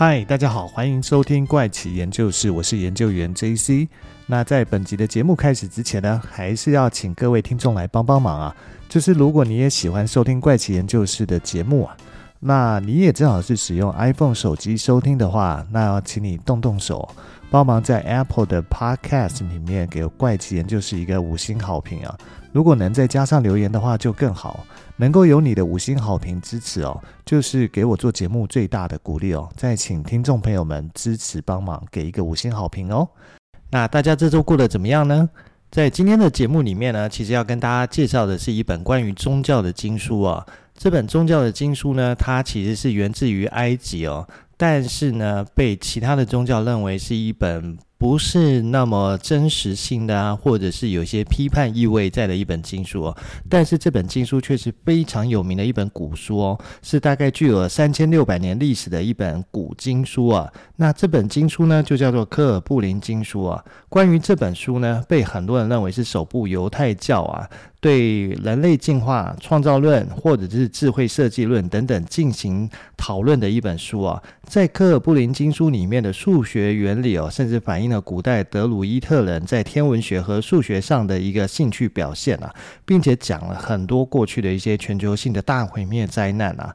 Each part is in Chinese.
嗨，大家好，欢迎收听怪奇研究室，我是研究员 JC。那在本集的节目开始之前呢，还是要请各位听众来帮帮忙啊，就是如果你也喜欢收听怪奇研究室的节目啊，那你也正好是使用 iPhone 手机收听的话，那要请你动动手，帮忙在 Apple 的 Podcast 里面给怪奇研究室一个五星好评啊。如果能再加上留言的话，就更好。能够有你的五星好评支持哦，就是给我做节目最大的鼓励哦。再请听众朋友们支持帮忙，给一个五星好评哦。那大家这周过得怎么样呢？在今天的节目里面呢，其实要跟大家介绍的是一本关于宗教的经书啊。这本宗教的经书呢，它其实是源自于埃及哦，但是呢，被其他的宗教认为是一本。不是那么真实性的啊，或者是有些批判意味在的一本经书哦。但是这本经书却是非常有名的一本古书哦，是大概具有三千六百年历史的一本古经书啊。那这本经书呢，就叫做科尔布林经书啊。关于这本书呢，被很多人认为是首部犹太教啊。对人类进化、创造论或者是智慧设计论等等进行讨论的一本书啊，在科尔布林经书里面的数学原理哦，甚至反映了古代德鲁伊特人在天文学和数学上的一个兴趣表现啊，并且讲了很多过去的一些全球性的大毁灭灾难啊。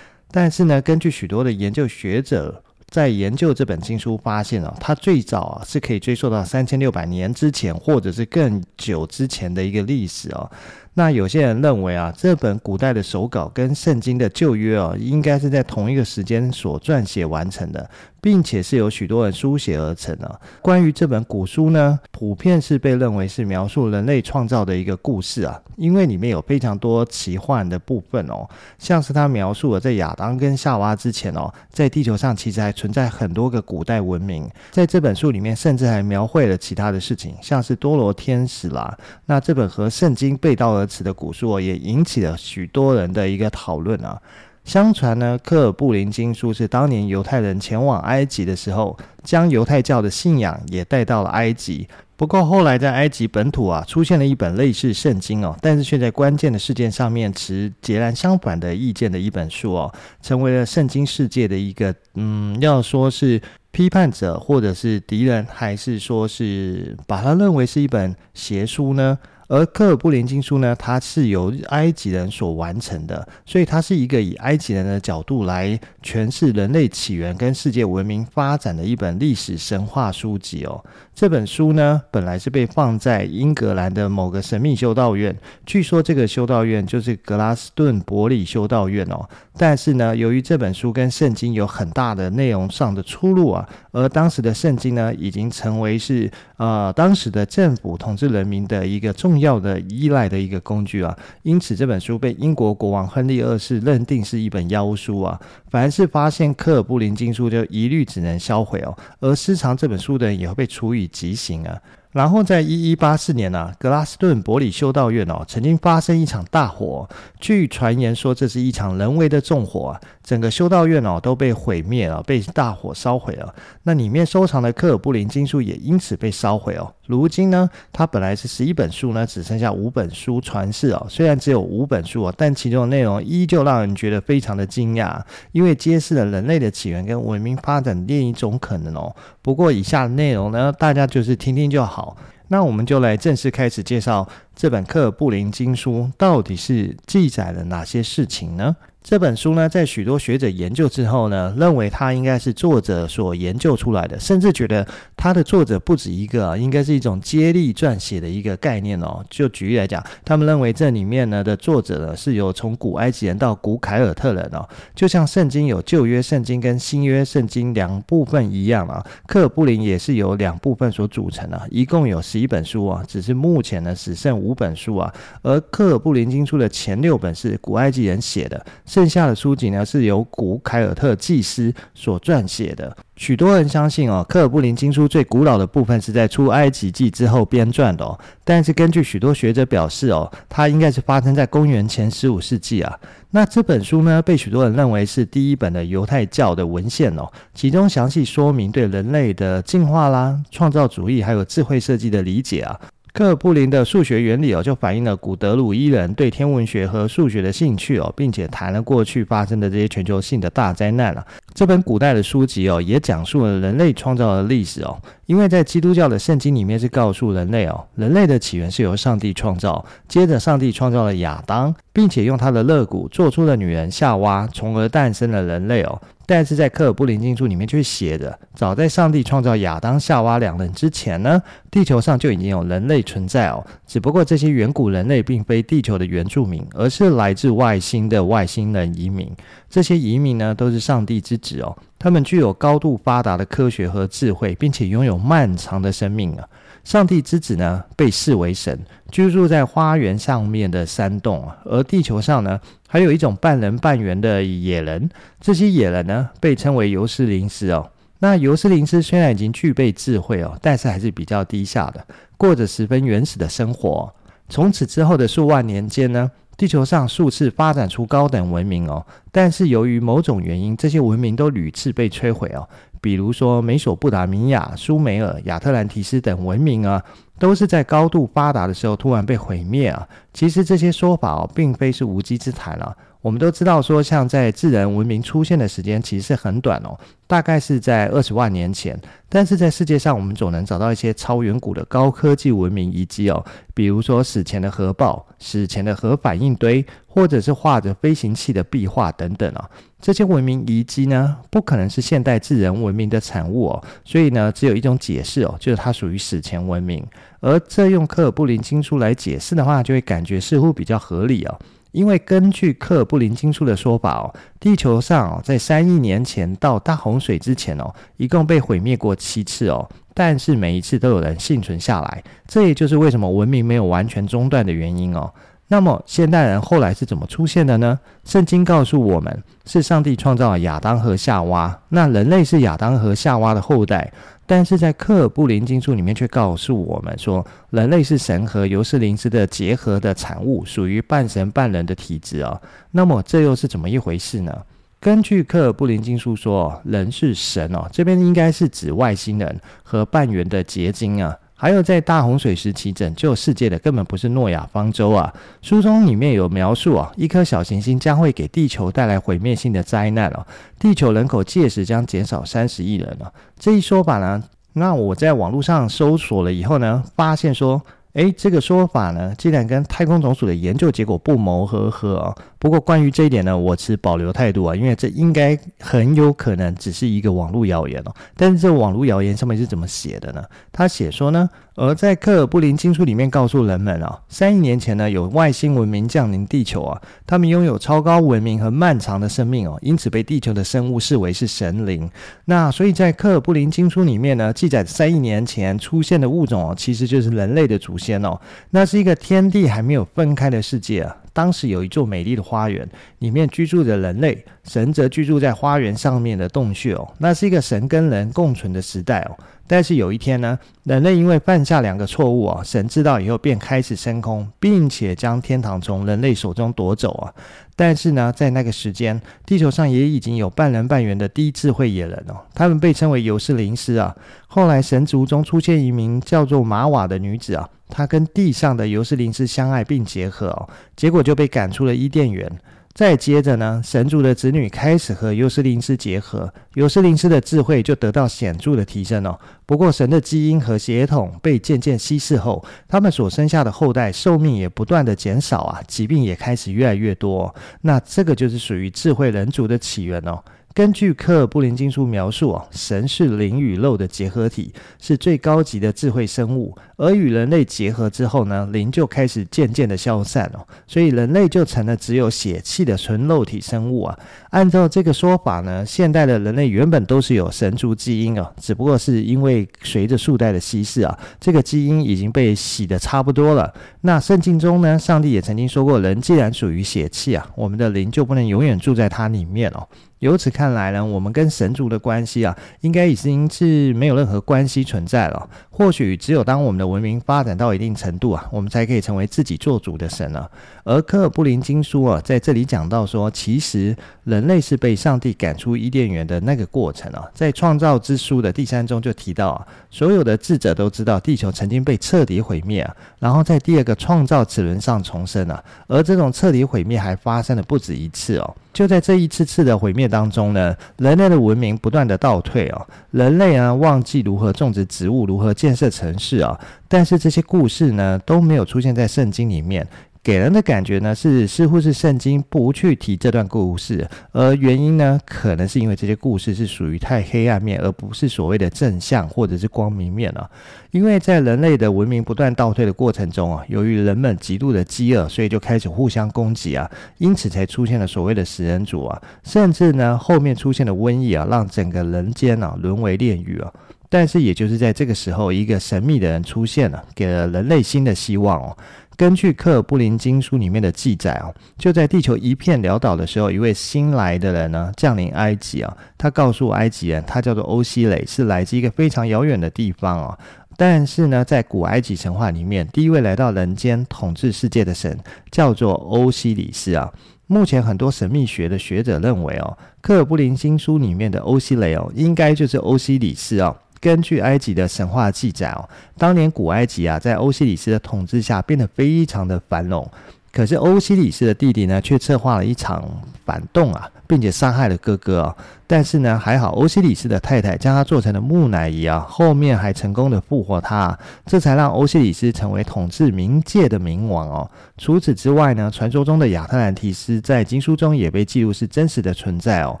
但是呢，根据许多的研究学者在研究这本经书发现啊，它最早啊是可以追溯到三千六百年之前，或者是更久之前的一个历史哦。那有些人认为啊，这本古代的手稿跟圣经的旧约哦，应该是在同一个时间所撰写完成的。并且是由许多人书写而成的。关于这本古书呢，普遍是被认为是描述人类创造的一个故事啊，因为里面有非常多奇幻的部分哦，像是他描述了在亚当跟夏娃之前哦，在地球上其实还存在很多个古代文明。在这本书里面，甚至还描绘了其他的事情，像是多罗天使啦。那这本和圣经背道而驰的古书哦，也引起了许多人的一个讨论啊。相传呢，科尔布林经书是当年犹太人前往埃及的时候，将犹太教的信仰也带到了埃及。不过后来在埃及本土啊，出现了一本类似圣经哦，但是却在关键的事件上面持截然相反的意见的一本书哦，成为了圣经世界的一个嗯，要说是批判者或者是敌人，还是说是把它认为是一本邪书呢？而科尔布林经书呢，它是由埃及人所完成的，所以它是一个以埃及人的角度来诠释人类起源跟世界文明发展的一本历史神话书籍哦。这本书呢，本来是被放在英格兰的某个神秘修道院，据说这个修道院就是格拉斯顿伯里修道院哦。但是呢，由于这本书跟圣经有很大的内容上的出入啊，而当时的圣经呢，已经成为是呃当时的政府统治人民的一个重重要的依赖的一个工具啊，因此这本书被英国国王亨利二世认定是一本妖书啊，凡是发现科尔布林经书就一律只能销毁哦，而私藏这本书的人也会被处以极刑啊。然后在一一八四年呢、啊，格拉斯顿伯里修道院哦，曾经发生一场大火。据传言说，这是一场人为的纵火啊，整个修道院哦都被毁灭了，被大火烧毁了。那里面收藏的科尔布林经书也因此被烧毁哦。如今呢，它本来是十一本书呢，只剩下五本书传世哦。虽然只有五本书哦，但其中的内容依旧让人觉得非常的惊讶，因为揭示了人类的起源跟文明发展另一种可能哦。不过以下的内容呢，大家就是听听就好。那我们就来正式开始介绍这本克尔布林经书到底是记载了哪些事情呢？这本书呢，在许多学者研究之后呢，认为它应该是作者所研究出来的，甚至觉得它的作者不止一个啊，应该是一种接力撰写的一个概念哦。就举例来讲，他们认为这里面呢的作者呢是由从古埃及人到古凯尔特人哦，就像圣经有旧约圣经跟新约圣经两部分一样啊，科尔布林也是由两部分所组成的，一共有十一本书啊，只是目前呢只剩五本书啊，而科尔布林经书的前六本是古埃及人写的。剩下的书籍呢，是由古凯尔特祭司所撰写的。许多人相信哦，科尔布林经书最古老的部分是在出埃及记之后编撰的哦。但是根据许多学者表示哦，它应该是发生在公元前十五世纪啊。那这本书呢，被许多人认为是第一本的犹太教的文献哦，其中详细说明对人类的进化啦、创造主义还有智慧设计的理解啊。科尔布林的数学原理哦，就反映了古德鲁伊人对天文学和数学的兴趣哦，并且谈了过去发生的这些全球性的大灾难了。这本古代的书籍哦，也讲述了人类创造的历史哦。因为在基督教的圣经里面是告诉人类哦，人类的起源是由上帝创造，接着上帝创造了亚当，并且用他的肋骨做出了女人夏娃，从而诞生了人类哦。但是在科尔布林经书里面却写着，早在上帝创造亚当、夏娃两人之前呢，地球上就已经有人类存在哦。只不过这些远古人类并非地球的原住民，而是来自外星的外星人移民。这些移民呢，都是上帝之子哦。他们具有高度发达的科学和智慧，并且拥有漫长的生命啊。上帝之子呢，被视为神，居住在花园上面的山洞。而地球上呢，还有一种半人半猿的野人，这些野人呢，被称为尤斯灵斯哦。那尤斯灵斯虽然已经具备智慧哦，但是还是比较低下的，过着十分原始的生活。从此之后的数万年间呢，地球上数次发展出高等文明哦，但是由于某种原因，这些文明都屡次被摧毁哦。比如说，美索不达米亚、苏美尔、亚特兰提斯等文明啊，都是在高度发达的时候突然被毁灭啊。其实这些说法哦，并非是无稽之谈啊。我们都知道说，像在自然文明出现的时间其实是很短哦，大概是在二十万年前。但是在世界上，我们总能找到一些超远古的高科技文明遗迹哦，比如说史前的核爆、史前的核反应堆，或者是画着飞行器的壁画等等啊。这些文明遗迹呢，不可能是现代自然文明的产物哦，所以呢，只有一种解释哦，就是它属于史前文明。而这用科尔布林经书来解释的话，就会感觉似乎比较合理哦。因为根据克尔布林经书的说法哦，地球上哦，在三亿年前到大洪水之前哦，一共被毁灭过七次哦，但是每一次都有人幸存下来，这也就是为什么文明没有完全中断的原因哦。那么现代人后来是怎么出现的呢？圣经告诉我们，是上帝创造了亚当和夏娃，那人类是亚当和夏娃的后代。但是在科尔布林经书里面却告诉我们说，人类是神和尤斯林斯的结合的产物，属于半神半人的体质啊。那么这又是怎么一回事呢？根据科尔布林经书说，人是神哦，这边应该是指外星人和半圆的结晶啊。还有在大洪水时期拯救世界的根本不是诺亚方舟啊！书中里面有描述啊，一颗小行星将会给地球带来毁灭性的灾难哦，地球人口届时将减少三十亿人了。这一说法呢，那我在网络上搜索了以后呢，发现说，哎，这个说法呢，竟然跟太空总署的研究结果不谋而合啊！不过关于这一点呢，我持保留态度啊，因为这应该很有可能只是一个网络谣言哦。但是这网络谣言上面是怎么写的呢？他写说呢，而在科尔布林经书里面告诉人们啊，三亿年前呢，有外星文明降临地球啊，他们拥有超高文明和漫长的生命哦，因此被地球的生物视为是神灵。那所以在科尔布林经书里面呢，记载三亿年前出现的物种哦，其实就是人类的祖先哦。那是一个天地还没有分开的世界啊。当时有一座美丽的花园，里面居住着人类，神则居住在花园上面的洞穴哦。那是一个神跟人共存的时代哦。但是有一天呢，人类因为犯下两个错误啊，神知道以后便开始升空，并且将天堂从人类手中夺走啊。但是呢，在那个时间，地球上也已经有半人半猿的低智慧野人哦，他们被称为尤斯灵斯啊。后来神族中出现一名叫做玛瓦的女子啊，她跟地上的尤斯灵斯相爱并结合哦，结果就被赶出了伊甸园。再接着呢，神族的子女开始和尤斯林斯结合，尤斯林斯的智慧就得到显著的提升哦。不过，神的基因和血统被渐渐稀释后，他们所生下的后代寿命也不断的减少啊，疾病也开始越来越多。那这个就是属于智慧人族的起源哦。根据科尔布林经书描述啊，神是灵与肉的结合体，是最高级的智慧生物。而与人类结合之后呢，灵就开始渐渐的消散哦，所以人类就成了只有血气的纯肉体生物啊。按照这个说法呢，现代的人类原本都是有神族基因啊，只不过是因为随着数代的稀释啊，这个基因已经被洗得差不多了。那圣经中呢，上帝也曾经说过，人既然属于血气啊，我们的灵就不能永远住在它里面哦。由此看来呢，我们跟神族的关系啊，应该已经是没有任何关系存在了。或许只有当我们的文明发展到一定程度啊，我们才可以成为自己做主的神啊。而科尔布林经书啊，在这里讲到说，其实人类是被上帝赶出伊甸园的那个过程啊。在创造之书的第三中就提到啊，所有的智者都知道地球曾经被彻底毁灭啊，然后在第二个创造齿轮上重生啊。而这种彻底毁灭还发生了不止一次哦。就在这一次次的毁灭当中呢，人类的文明不断的倒退哦，人类啊忘记如何种植植物，如何建设城市啊，但是这些故事呢都没有出现在圣经里面。给人的感觉呢是似乎是圣经不去提这段故事，而原因呢可能是因为这些故事是属于太黑暗面，而不是所谓的正向或者是光明面啊。因为在人类的文明不断倒退的过程中啊，由于人们极度的饥饿，所以就开始互相攻击啊，因此才出现了所谓的食人族啊，甚至呢后面出现了瘟疫啊，让整个人间啊沦为炼狱啊。但是也就是在这个时候，一个神秘的人出现了，给了人类新的希望哦。根据科尔布林经书里面的记载哦，就在地球一片潦倒的时候，一位新来的人呢降临埃及啊。他告诉埃及人，他叫做欧西雷，是来自一个非常遥远的地方哦。但是呢，在古埃及神话里面，第一位来到人间统治世界的神叫做欧西里斯啊。目前很多神秘学的学者认为哦，科尔布林经书里面的欧西雷哦，应该就是欧西里斯哦。根据埃及的神话记载哦，当年古埃及啊，在欧西里斯的统治下变得非常的繁荣。可是欧西里斯的弟弟呢，却策划了一场反动啊，并且杀害了哥哥啊。但是呢，还好欧西里斯的太太将他做成了木乃伊啊，后面还成功的复活他，这才让欧西里斯成为统治冥界的冥王哦。除此之外呢，传说中的亚特兰提斯在经书中也被记录是真实的存在哦。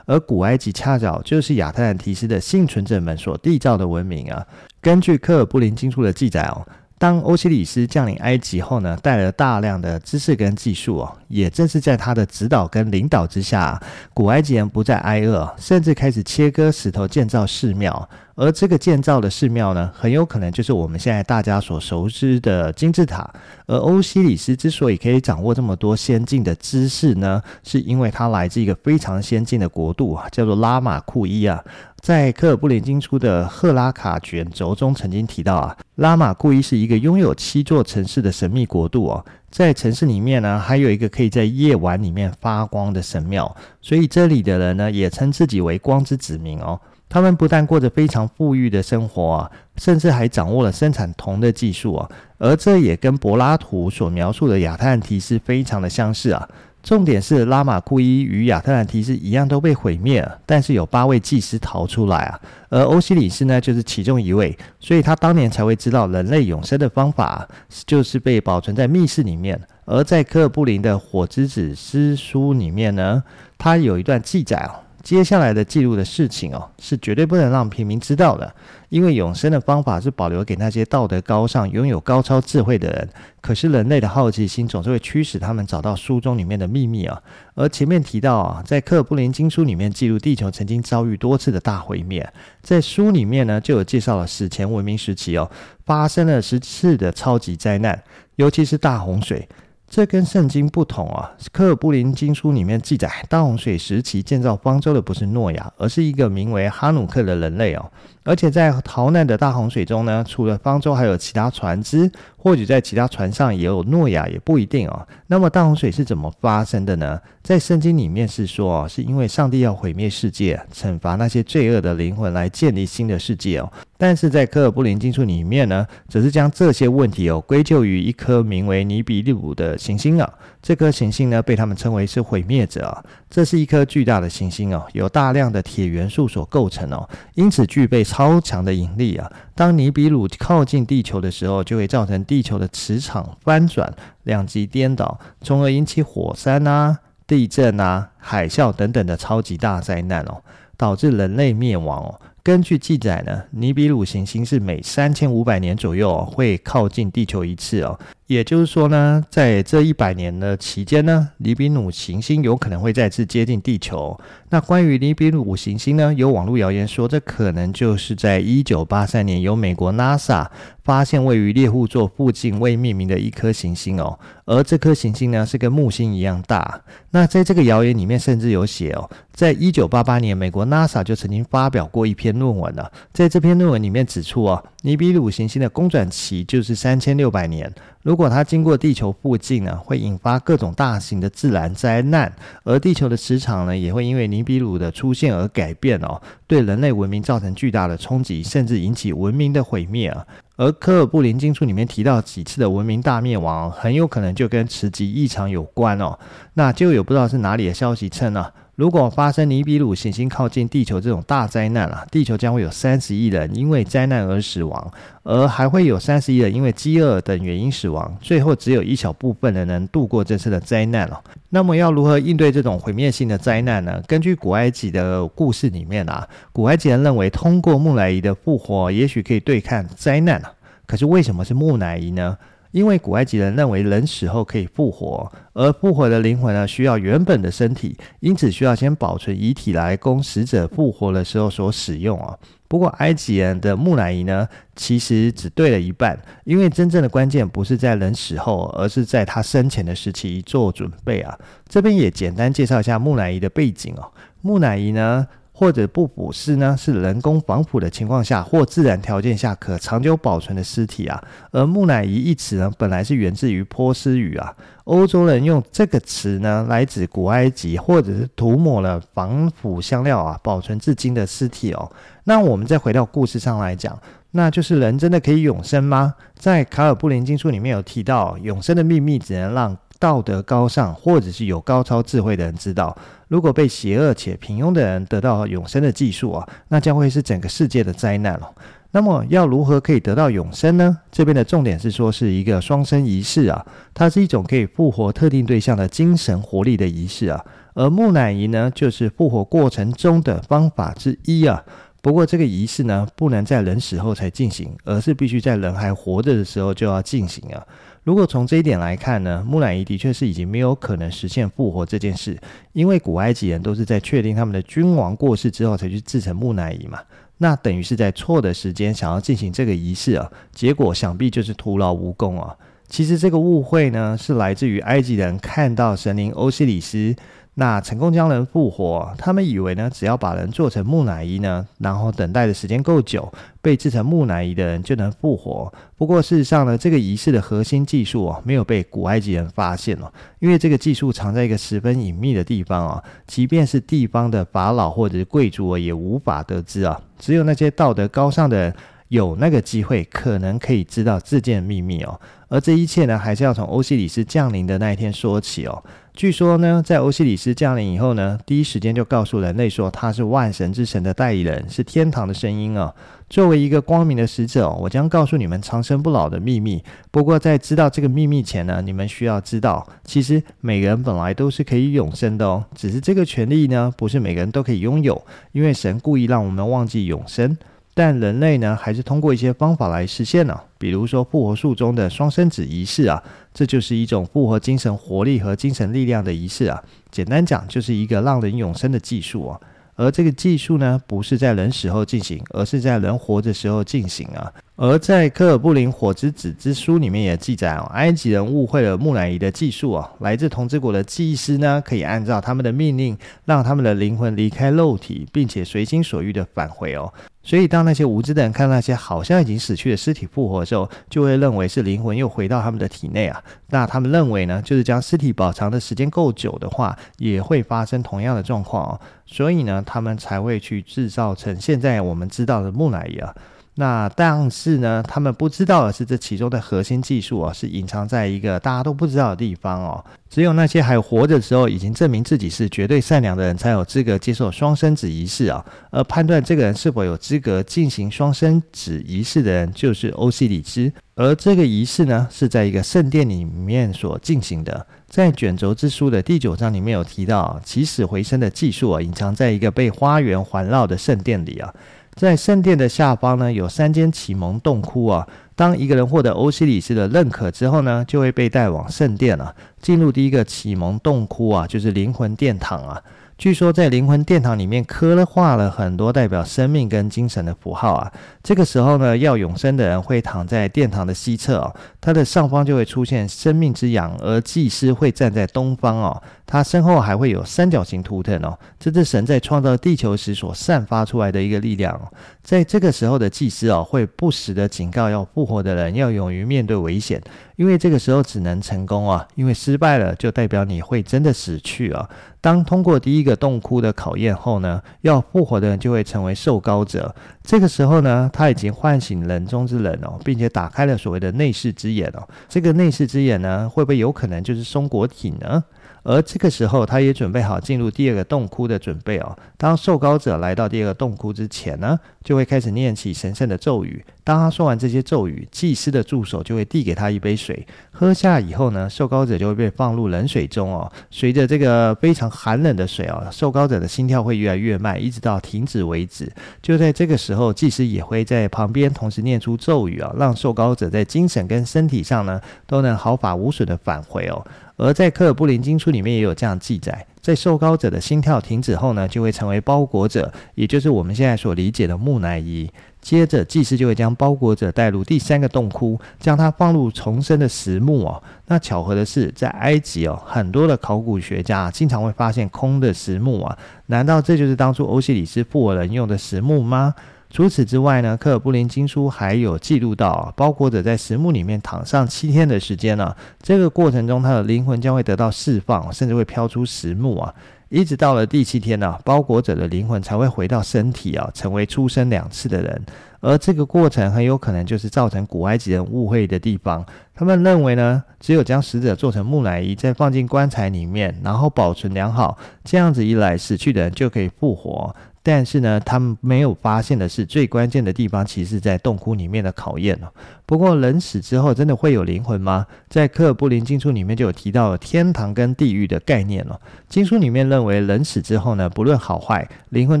而古埃及恰巧就是亚特兰提斯的幸存者们所缔造的文明啊。根据科尔布林经书的记载哦。当欧西里斯降临埃及后呢，带来了大量的知识跟技术哦，也正是在他的指导跟领导之下，古埃及人不再挨饿，甚至开始切割石头建造寺庙。而这个建造的寺庙呢，很有可能就是我们现在大家所熟知的金字塔。而欧西里斯之所以可以掌握这么多先进的知识呢，是因为他来自一个非常先进的国度啊，叫做拉马库伊啊。在科尔布林经出的赫拉卡卷轴中曾经提到啊，拉玛故意是一个拥有七座城市的神秘国度哦。在城市里面呢，还有一个可以在夜晚里面发光的神庙，所以这里的人呢，也称自己为光之子民哦。他们不但过着非常富裕的生活啊，甚至还掌握了生产铜的技术啊，而这也跟柏拉图所描述的亚特兰提斯非常的相似啊。重点是拉玛库伊与亚特兰提斯一样都被毁灭了，但是有八位祭司逃出来啊，而欧西里斯呢就是其中一位，所以他当年才会知道人类永生的方法就是被保存在密室里面。而在科尔布林的火之子诗书里面呢，他有一段记载哦。接下来的记录的事情哦，是绝对不能让平民知道的，因为永生的方法是保留给那些道德高尚、拥有高超智慧的人。可是人类的好奇心总是会驱使他们找到书中里面的秘密啊。而前面提到啊，在科尔布林经书里面记录地球曾经遭遇多次的大毁灭，在书里面呢就有介绍了史前文明时期哦，发生了十次的超级灾难，尤其是大洪水。这跟圣经不同啊！科尔布林经书里面记载，大洪水时期建造方舟的不是诺亚，而是一个名为哈努克的人类哦。而且在逃难的大洪水中呢，除了方舟，还有其他船只，或许在其他船上也有诺亚，也不一定哦。那么大洪水是怎么发生的呢？在圣经里面是说，是因为上帝要毁灭世界，惩罚那些罪恶的灵魂，来建立新的世界哦。但是在科尔布林经书里面呢，则是将这些问题哦归咎于一颗名为尼比利姆的行星啊。这颗行星呢，被他们称为是毁灭者啊。这是一颗巨大的行星哦，由大量的铁元素所构成哦，因此具备超强的引力啊。当尼比鲁靠近地球的时候，就会造成地球的磁场翻转、两极颠倒，从而引起火山啊、地震啊、海啸等等的超级大灾难哦，导致人类灭亡哦。根据记载呢，尼比鲁行星是每三千五百年左右哦，会靠近地球一次哦。也就是说呢，在这一百年的期间呢，尼比鲁行星有可能会再次接近地球。那关于尼比鲁行星呢，有网络谣言说，这可能就是在一九八三年由美国 NASA 发现位于猎户座附近未命名的一颗行星哦。而这颗行星呢，是跟木星一样大。那在这个谣言里面，甚至有写哦，在一九八八年，美国 NASA 就曾经发表过一篇。论文了。在这篇论文里面指出啊，尼比鲁行星的公转期就是三千六百年。如果它经过地球附近呢，会引发各种大型的自然灾难，而地球的磁场呢，也会因为尼比鲁的出现而改变哦，对人类文明造成巨大的冲击，甚至引起文明的毁灭啊。而科尔布林经书里面提到几次的文明大灭亡，很有可能就跟磁极异常有关哦。那就有不知道是哪里的消息称呢？如果发生尼比鲁行星靠近地球这种大灾难啊，地球将会有三十亿人因为灾难而死亡，而还会有三十亿人因为饥饿等原因死亡，最后只有一小部分人能度过这次的灾难了。那么要如何应对这种毁灭性的灾难呢？根据古埃及的故事里面啊，古埃及人认为通过木乃伊的复活，也许可以对抗灾难啊。可是为什么是木乃伊呢？因为古埃及人认为人死后可以复活，而复活的灵魂呢，需要原本的身体，因此需要先保存遗体来供死者复活的时候所使用啊。不过埃及人的木乃伊呢，其实只对了一半，因为真正的关键不是在人死后，而是在他生前的时期做准备啊。这边也简单介绍一下木乃伊的背景哦。木乃伊呢，或者不腐尸呢，是人工防腐的情况下或自然条件下可长久保存的尸体啊。而木乃伊一词呢，本来是源自于波斯语啊。欧洲人用这个词呢，来指古埃及或者是涂抹了防腐香料啊，保存至今的尸体哦。那我们再回到故事上来讲，那就是人真的可以永生吗？在卡尔布林经书里面有提到，永生的秘密只能让道德高尚或者是有高超智慧的人知道。如果被邪恶且平庸的人得到永生的技术啊，那将会是整个世界的灾难哦。那么要如何可以得到永生呢？这边的重点是说是一个双生仪式啊，它是一种可以复活特定对象的精神活力的仪式啊。而木乃伊呢，就是复活过程中的方法之一啊。不过这个仪式呢，不能在人死后才进行，而是必须在人还活着的时候就要进行啊。如果从这一点来看呢，木乃伊的确是已经没有可能实现复活这件事，因为古埃及人都是在确定他们的君王过世之后才去制成木乃伊嘛，那等于是在错的时间想要进行这个仪式啊，结果想必就是徒劳无功啊。其实这个误会呢，是来自于埃及人看到神灵欧西里斯。那成功将人复活，他们以为呢，只要把人做成木乃伊呢，然后等待的时间够久，被制成木乃伊的人就能复活。不过事实上呢，这个仪式的核心技术哦，没有被古埃及人发现哦，因为这个技术藏在一个十分隐秘的地方啊，即便是地方的法老或者是贵族也无法得知啊，只有那些道德高尚的人有那个机会，可能可以知道这件秘密哦。而这一切呢，还是要从欧西里斯降临的那一天说起哦。据说呢，在欧西里斯降临以后呢，第一时间就告诉人类说他是万神之神的代理人，是天堂的声音啊。作为一个光明的使者，我将告诉你们长生不老的秘密。不过在知道这个秘密前呢，你们需要知道，其实每个人本来都是可以永生的哦，只是这个权利呢，不是每个人都可以拥有，因为神故意让我们忘记永生。但人类呢，还是通过一些方法来实现了，比如说复活术中的双生子仪式啊，这就是一种复活精神活力和精神力量的仪式啊。简单讲，就是一个让人永生的技术啊。而这个技术呢，不是在人死后进行，而是在人活着时候进行啊。而在科尔布林火之子之书里面也记载哦，埃及人误会了木乃伊的技术哦。来自同之国的祭师呢，可以按照他们的命令，让他们的灵魂离开肉体，并且随心所欲的返回哦。所以，当那些无知的人看到那些好像已经死去的尸体复活的时候，就会认为是灵魂又回到他们的体内啊。那他们认为呢，就是将尸体保藏的时间够久的话，也会发生同样的状况哦。所以呢，他们才会去制造成现在我们知道的木乃伊啊。那但是呢，他们不知道的是，这其中的核心技术啊，是隐藏在一个大家都不知道的地方哦。只有那些还活着的时候，已经证明自己是绝对善良的人，才有资格接受双生子仪式啊。而判断这个人是否有资格进行双生子仪式的人，就是欧西里斯。而这个仪式呢，是在一个圣殿里面所进行的。在卷轴之书的第九章里面有提到，起死回生的技术啊，隐藏在一个被花园环绕的圣殿里啊。在圣殿的下方呢，有三间启蒙洞窟啊。当一个人获得欧西里斯的认可之后呢，就会被带往圣殿了，进入第一个启蒙洞窟啊，就是灵魂殿堂啊。据说在灵魂殿堂里面刻了画了很多代表生命跟精神的符号啊。这个时候呢，要永生的人会躺在殿堂的西侧哦，他的上方就会出现生命之阳，而祭司会站在东方哦，他身后还会有三角形图腾哦，这是神在创造地球时所散发出来的一个力量哦。在这个时候的祭司哦，会不时的警告要复活的人要勇于面对危险，因为这个时候只能成功啊，因为失败了就代表你会真的死去啊。当通过第一个洞窟的考验后呢，要复活的人就会成为受高者。这个时候呢，他已经唤醒人中之人哦，并且打开了所谓的内视之眼哦。这个内视之眼呢，会不会有可能就是松果体呢？而这个时候，他也准备好进入第二个洞窟的准备哦。当受高者来到第二个洞窟之前呢，就会开始念起神圣的咒语。当他说完这些咒语，祭司的助手就会递给他一杯水，喝下以后呢，受膏者就会被放入冷水中哦。随着这个非常寒冷的水哦，受膏者的心跳会越来越慢，一直到停止为止。就在这个时候，祭司也会在旁边同时念出咒语啊，让受膏者在精神跟身体上呢都能毫发无损的返回哦。而在科尔布林经书里面也有这样记载，在受膏者的心跳停止后呢，就会成为包裹者，也就是我们现在所理解的木乃伊。接着，祭司就会将包裹者带入第三个洞窟，将它放入重生的石墓哦。那巧合的是，在埃及哦，很多的考古学家经常会发现空的石墓啊，难道这就是当初欧西里斯复活人用的石墓吗？除此之外呢，科尔布林经书还有记录到啊，包裹者在石墓里面躺上七天的时间呢、这个过程中，他的灵魂将会得到释放，甚至会飘出石墓啊。一直到了第七天呢、包裹者的灵魂才会回到身体啊，成为出生两次的人。而这个过程很有可能就是造成古埃及人误会的地方。他们认为呢，只有将死者做成木乃伊，再放进棺材里面，然后保存良好，这样子一来，死去的人就可以复活。但是呢，他们没有发现的是，最关键的地方其实在洞窟里面的考验哦。不过，人死之后真的会有灵魂吗？在科尔布林经书里面就有提到天堂跟地狱的概念哦。经书里面认为，人死之后呢，不论好坏，灵魂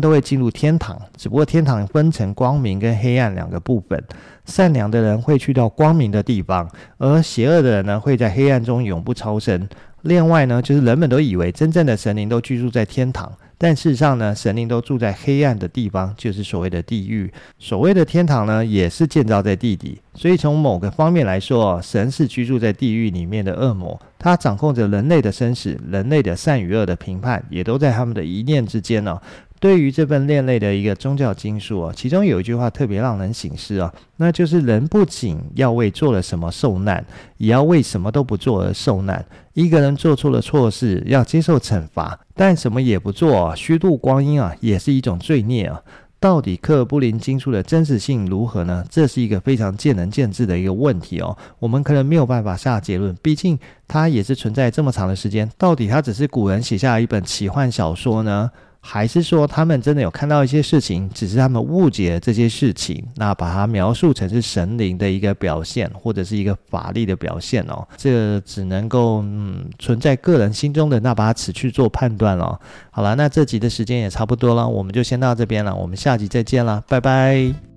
都会进入天堂。只不过天堂分成光明跟黑暗两个部分，善良的人会去到光明的地方，而邪恶的人呢，会在黑暗中永不超生。另外呢，就是人们都以为真正的神灵都居住在天堂。但事实上呢，神灵都住在黑暗的地方，就是所谓的地狱。所谓的天堂呢，也是建造在地底。所以从某个方面来说，神是居住在地狱里面的恶魔，他掌控着人类的生死，人类的善与恶的评判，也都在他们的一念之间呢。对于这份恋类的一个宗教经书啊，其中有一句话特别让人醒思啊，那就是人不仅要为做了什么受难，也要为什么都不做而受难。一个人做错了错事，要接受惩罚，但什么也不做，虚度光阴啊，也是一种罪孽啊。到底克尔布林经书的真实性如何呢？这是一个非常见仁见智的一个问题哦。我们可能没有办法下结论，毕竟它也是存在这么长的时间。到底它只是古人写下一本奇幻小说呢？还是说他们真的有看到一些事情，只是他们误解了这些事情，那把它描述成是神灵的一个表现，或者是一个法力的表现哦。这只能够嗯存在个人心中的那把尺去做判断了。好了，那这集的时间也差不多了，我们就先到这边了，我们下集再见了，拜拜。